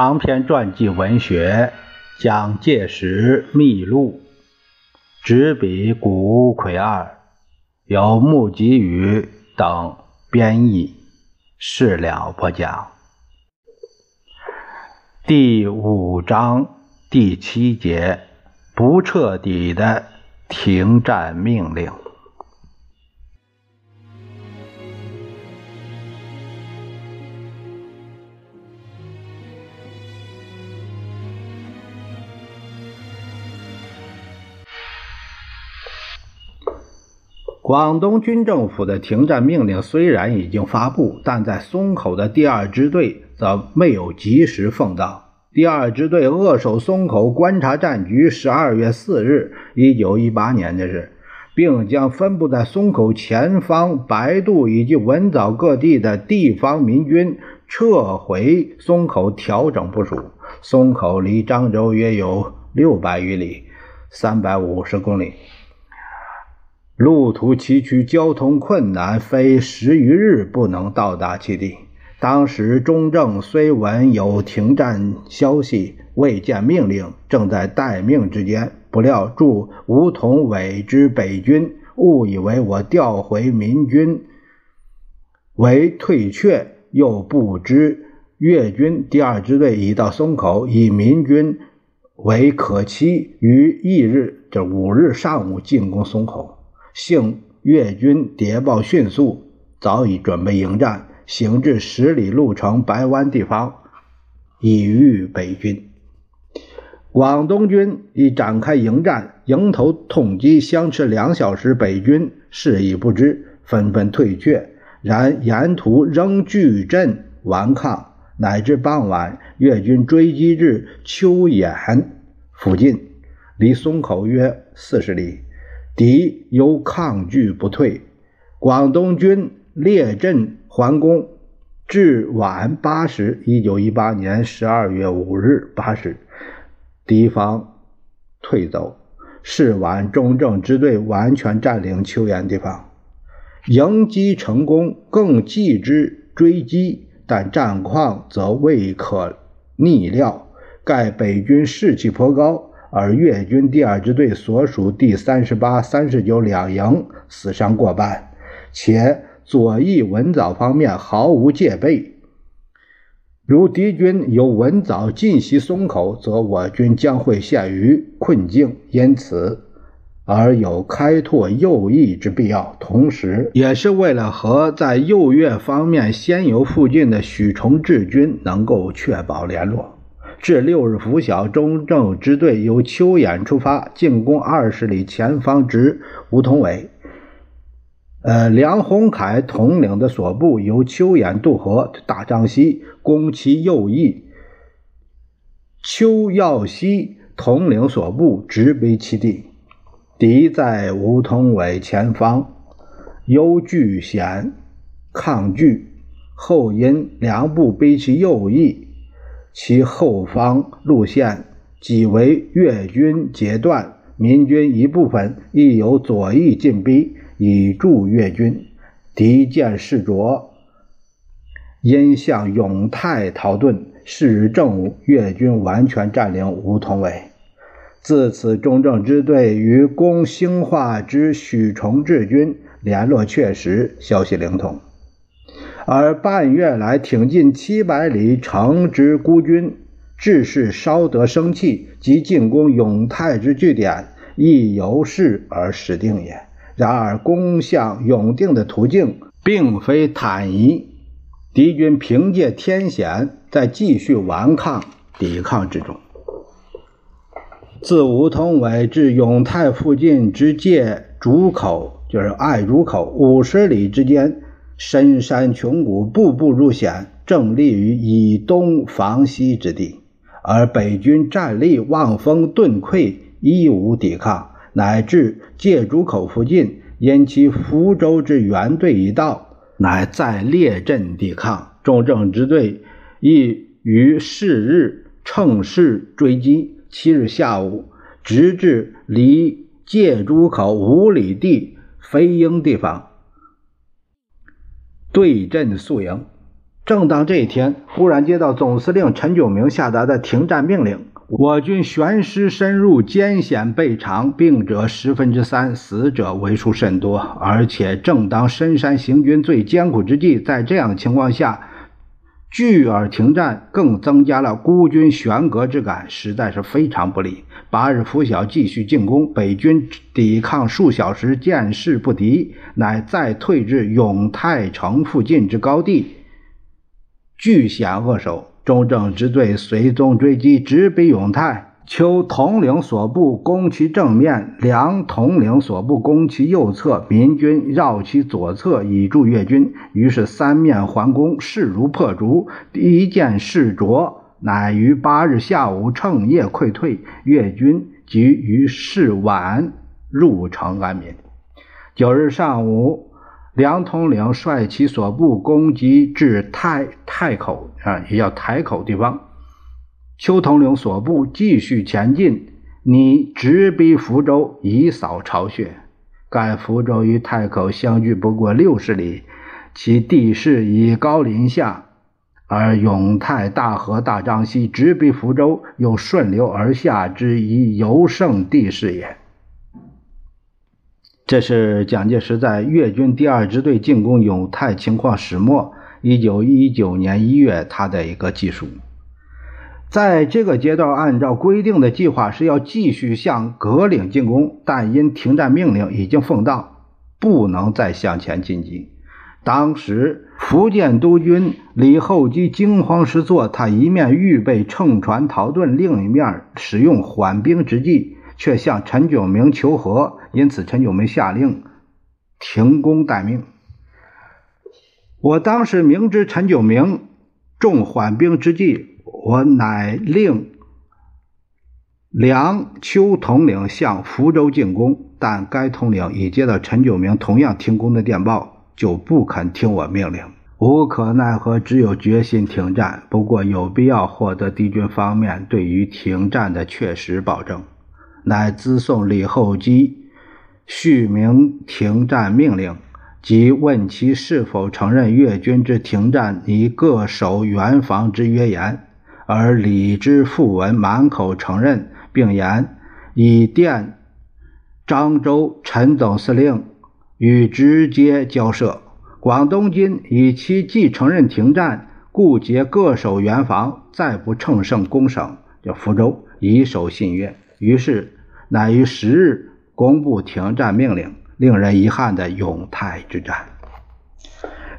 长篇传记文学《蒋介石秘录》，执笔谷葵二，由木吉宇等编译，事了不讲。第五章第七节：不彻底的停战命令。广东军政府的停战命令虽然已经发布，但在松口的第二支队则没有及时奉到。第二支队扼守松口观察战局，十二月四日，一九一八年的事，并将分布在松口前方白渡以及文藻各地的地方民军撤回松口，调整部署。松口离漳州约有六百余里，三百五十公里。路途崎岖，交通困难，非十余日不能到达其地。当时中正虽闻有停战消息，未见命令，正在待命之间，不料驻吴桐伟之北军误以为我调回民军为退却，又不知粤军第二支队已到松口，以民军为可期，于翌日这五日上午进攻松口。幸越军谍报迅速，早已准备迎战，行至十里路程白湾地方，已遇北军。广东军已展开迎战，迎头痛击，相持两小时，北军事已不知，纷纷退却。然沿途仍据阵顽抗，乃至傍晚，越军追击至秋眼附近，离松口约四十里。敌犹抗拒不退，广东军列阵还攻，至晚八时，一九一八年十二月五日八时，敌方退走。是晚，中正支队完全占领秋岩地方，迎击成功，更继之追击，但战况则未可逆料。盖北军士气颇高。而粤军第二支队所属第三十八、三十九两营死伤过半，且左翼文藻方面毫无戒备。如敌军由文藻进袭松口，则我军将会陷于困境，因此而有开拓右翼之必要。同时，也是为了和在右粤方面先游附近的许崇智军能够确保联络。至六日拂晓，中正支队由秋衍出发，进攻二十里前方至吴同伟。呃，梁鸿楷统领的所部由秋衍渡河，大张西攻其右翼。邱耀西统领所部直逼其地。敌在吴同伟前方，忧惧险抗拒，后因梁部逼其右翼。其后方路线即为粤军截断，民军一部分亦由左翼进逼，以助越军。敌见势着，因向永泰逃遁。是日正午，越军完全占领梧桐尾。自此，中正支队与攻兴化之许崇智军联络确实，消息灵通。而半月来挺进七百里城之孤军，志士稍得生气，即进攻永泰之据点，亦由是而始定也。然而攻向永定的途径并非坦夷，敌军凭借天险，在继续顽抗抵抗之中。自梧桐尾至永泰附近之界竹口，就是爱竹口五十里之间。深山穷谷，步步入险，正立于以东防西之地。而北军战力望风顿溃，一无抵抗，乃至界竹口附近，因其福州之援队已到，乃再列阵抵抗。中正支队亦于是日乘势追击。七日下午，直至离界竹口五里地飞鹰地方。对阵宿营，正当这一天，忽然接到总司令陈炯明下达的停战命令。我军悬师深入，艰险备长，病者十分之三，死者为数甚多。而且正当深山行军最艰苦之际，在这样情况下，拒而停战，更增加了孤军悬隔之感，实在是非常不利。八日拂晓，继续进攻，北军抵抗数小时，见势不敌，乃再退至永泰城附近之高地，据险扼守。中正支队随踪追击，直逼永泰。邱统领所部攻其正面，梁统领所部攻其右侧，民军绕其左侧以助越军。于是三面环攻，势如破竹。敌见势着，乃于八日下午乘夜溃退。越军即于是晚入城安民。九日上午。梁统领率其所部攻击至太太口啊，也叫台口地方。邱统领所部继续前进，拟直逼福州，以扫巢穴。盖福州与太口相距不过六十里，其地势以高临下，而永泰大河大张西，直逼福州，又顺流而下之一尤胜地势也。这是蒋介石在粤军第二支队进攻永泰情况始末，一九一九年一月他的一个记述。在这个阶段，按照规定的计划是要继续向葛岭进攻，但因停战命令已经奉到，不能再向前进击。当时福建督军李厚基惊慌失措，他一面预备乘船逃遁，另一面使用缓兵之计。却向陈炯明求和，因此陈炯明下令停工待命。我当时明知陈炯明重缓兵之计，我乃令梁秋统领向福州进攻，但该统领已接到陈炯明同样停工的电报，就不肯听我命令。无可奈何，只有决心停战。不过有必要获得敌军方面对于停战的确实保证。乃咨送李厚基续明停战命令，即问其是否承认越军之停战以各守原防之约言。而李之复文满口承认，并言以电漳州陈总司令与直接交涉。广东军以其既承认停战，故结各守原防，再不乘胜攻省，叫福州，以守信约。于是。乃于十日公布停战命令，令人遗憾的永泰之战。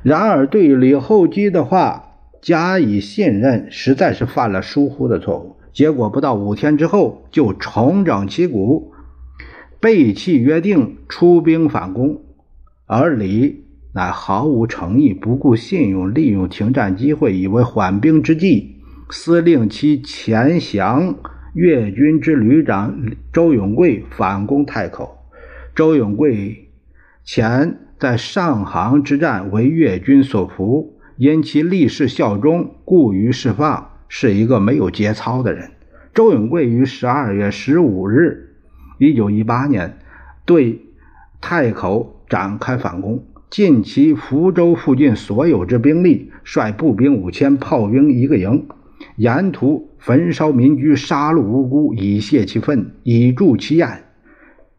然而，对李厚基的话加以信任，实在是犯了疏忽的错误。结果不到五天之后，就重整旗鼓，背弃约定，出兵反攻。而李乃毫无诚意，不顾信用，利用停战机会，以为缓兵之计，司令其前降。粤军之旅长周永贵反攻太口，周永贵前在上杭之战为粤军所俘，因其立誓效忠，故于释放，是一个没有节操的人。周永贵于十二月十五日，一九一八年对太口展开反攻，尽其福州附近所有之兵力，率步兵五千，炮兵一个营。沿途焚烧民居，杀戮无辜，以泄其愤，以助其焰，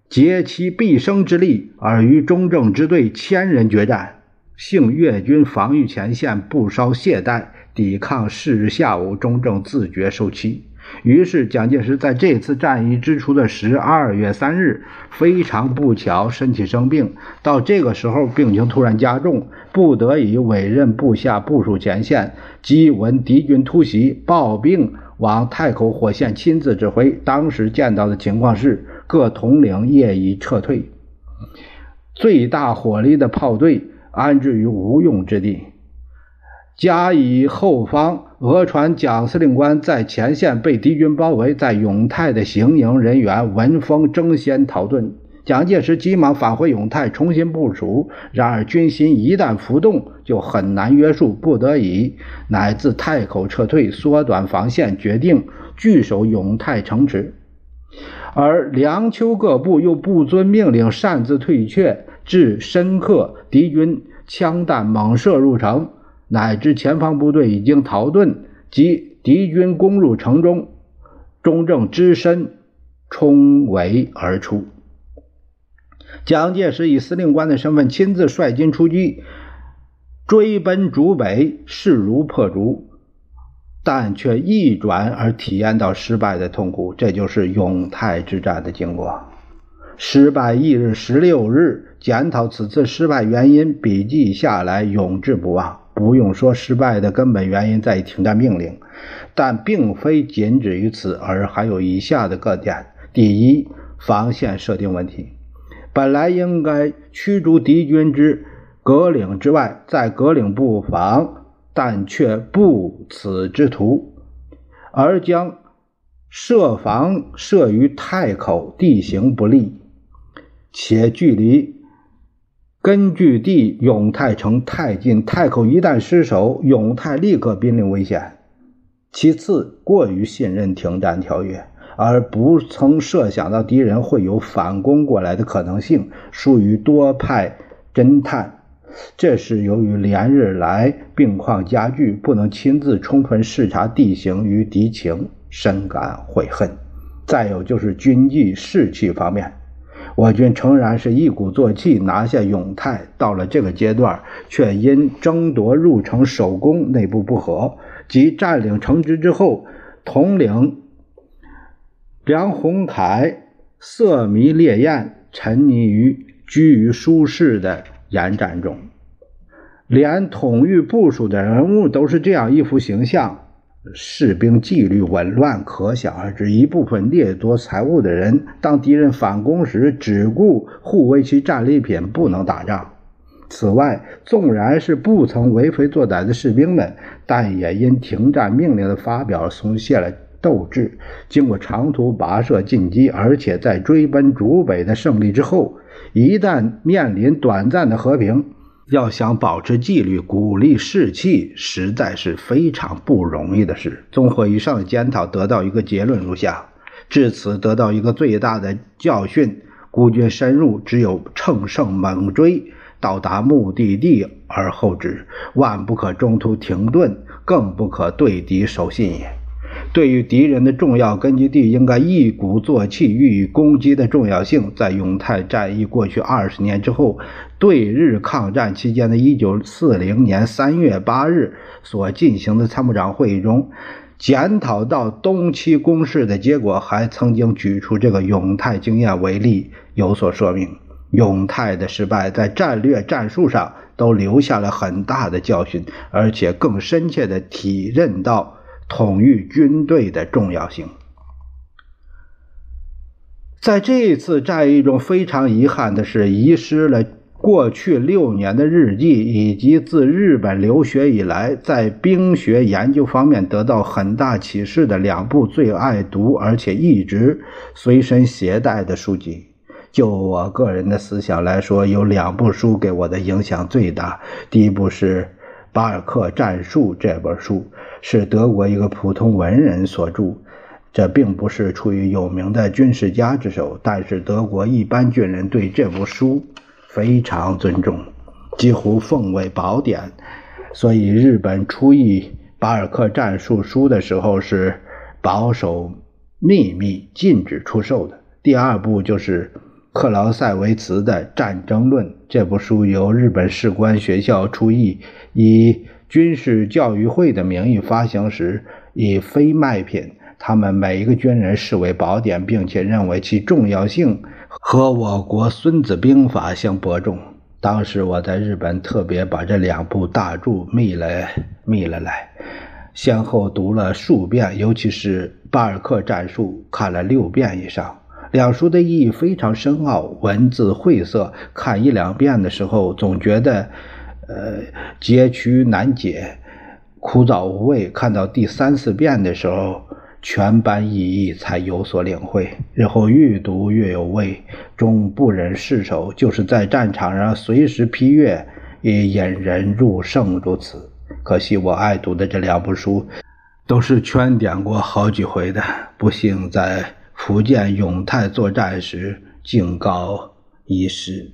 竭其毕生之力，而与中正支队千人决战。幸粤军防御前线不稍懈怠，抵抗是日下午，中正自觉受欺。于是，蒋介石在这次战役之初的十二月三日，非常不巧身体生病。到这个时候，病情突然加重，不得已委任部下部署前线。即闻敌军突袭，抱病往太口火线亲自指挥。当时见到的情况是，各统领业已撤退，最大火力的炮队安置于无用之地。加以后方，俄船蒋司令官在前线被敌军包围，在永泰的行营人员闻风争先逃遁。蒋介石急忙返回永泰重新部署，然而军心一旦浮动，就很难约束，不得已乃自太口撤退，缩短防线，决定据守永泰城池。而梁丘各部又不遵命令，擅自退却，致深刻敌军枪弹猛射入城。乃至前方部队已经逃遁及敌军攻入城中，中正只身冲围而出。蒋介石以司令官的身份亲自率军出击，追奔逐北，势如破竹，但却一转而体验到失败的痛苦。这就是永泰之战的经过。失败翌日十六日，检讨此次失败原因，笔记下来永志不忘。不用说，失败的根本原因在于停战命令，但并非仅止于此，而还有以下的各点：第一，防线设定问题。本来应该驱逐敌军之葛岭之外，在葛岭布防，但却不此之途，而将设防设于太口，地形不利，且距离根据地永泰城太近，太口一旦失守，永泰立刻濒临危险。其次，过于信任停战条约。而不曾设想到敌人会有反攻过来的可能性，疏于多派侦探。这是由于连日来病况加剧，不能亲自充分视察地形与敌情，深感悔恨。再有就是军纪士气方面，我军诚然是一鼓作气拿下永泰，到了这个阶段，却因争夺入城首功内部不和，及占领城池之后，统领。梁鸿楷色迷烈焰，沉溺于居于舒适的严战中，连统御部署的人物都是这样一副形象，士兵纪律紊乱，可想而知。一部分掠夺财物的人，当敌人反攻时，只顾护卫其战利品，不能打仗。此外，纵然是不曾为非作歹的士兵们，但也因停战命令的发表，松懈了。斗志经过长途跋涉进击，而且在追奔逐北的胜利之后，一旦面临短暂的和平，要想保持纪律、鼓励士气，实在是非常不容易的事。综合以上的检讨，得到一个结论如下：至此得到一个最大的教训，孤军深入，只有乘胜猛追，到达目的地而后止，万不可中途停顿，更不可对敌守信也。对于敌人的重要根据地，应该一鼓作气予以攻击的重要性，在永泰战役过去二十年之后，对日抗战期间的一九四零年三月八日所进行的参谋长会议中，检讨到东期攻势的结果，还曾经举出这个永泰经验为例，有所说明。永泰的失败在战略战术上都留下了很大的教训，而且更深切地体认到。统御军队的重要性，在这次战役中，非常遗憾的是，遗失了过去六年的日记，以及自日本留学以来在兵学研究方面得到很大启示的两部最爱读而且一直随身携带的书籍。就我个人的思想来说，有两部书给我的影响最大。第一部是《巴尔克战术》这本书。是德国一个普通文人所著，这并不是出于有名的军事家之手，但是德国一般军人对这部书非常尊重，几乎奉为宝典。所以日本出译巴尔克战术书的时候是保守秘密，禁止出售的。第二步就是克劳塞维茨的《战争论》，这部书由日本士官学校出译，以。军事教育会的名义发行时，以非卖品，他们每一个军人视为宝典，并且认为其重要性和我国《孙子兵法》相伯仲。当时我在日本特别把这两部大著密了密了来，先后读了数遍，尤其是《巴尔克战术》，看了六遍以上。两书的意义非常深奥，文字晦涩，看一两遍的时候，总觉得。呃，结局难解，枯燥无味。看到第三四遍的时候，全班意义才有所领会。日后愈读越有味，终不忍释手。就是在战场上随时批阅，也引人入胜如此。可惜我爱读的这两部书，都是圈点过好几回的，不幸在福建永泰作战时，竟告遗失。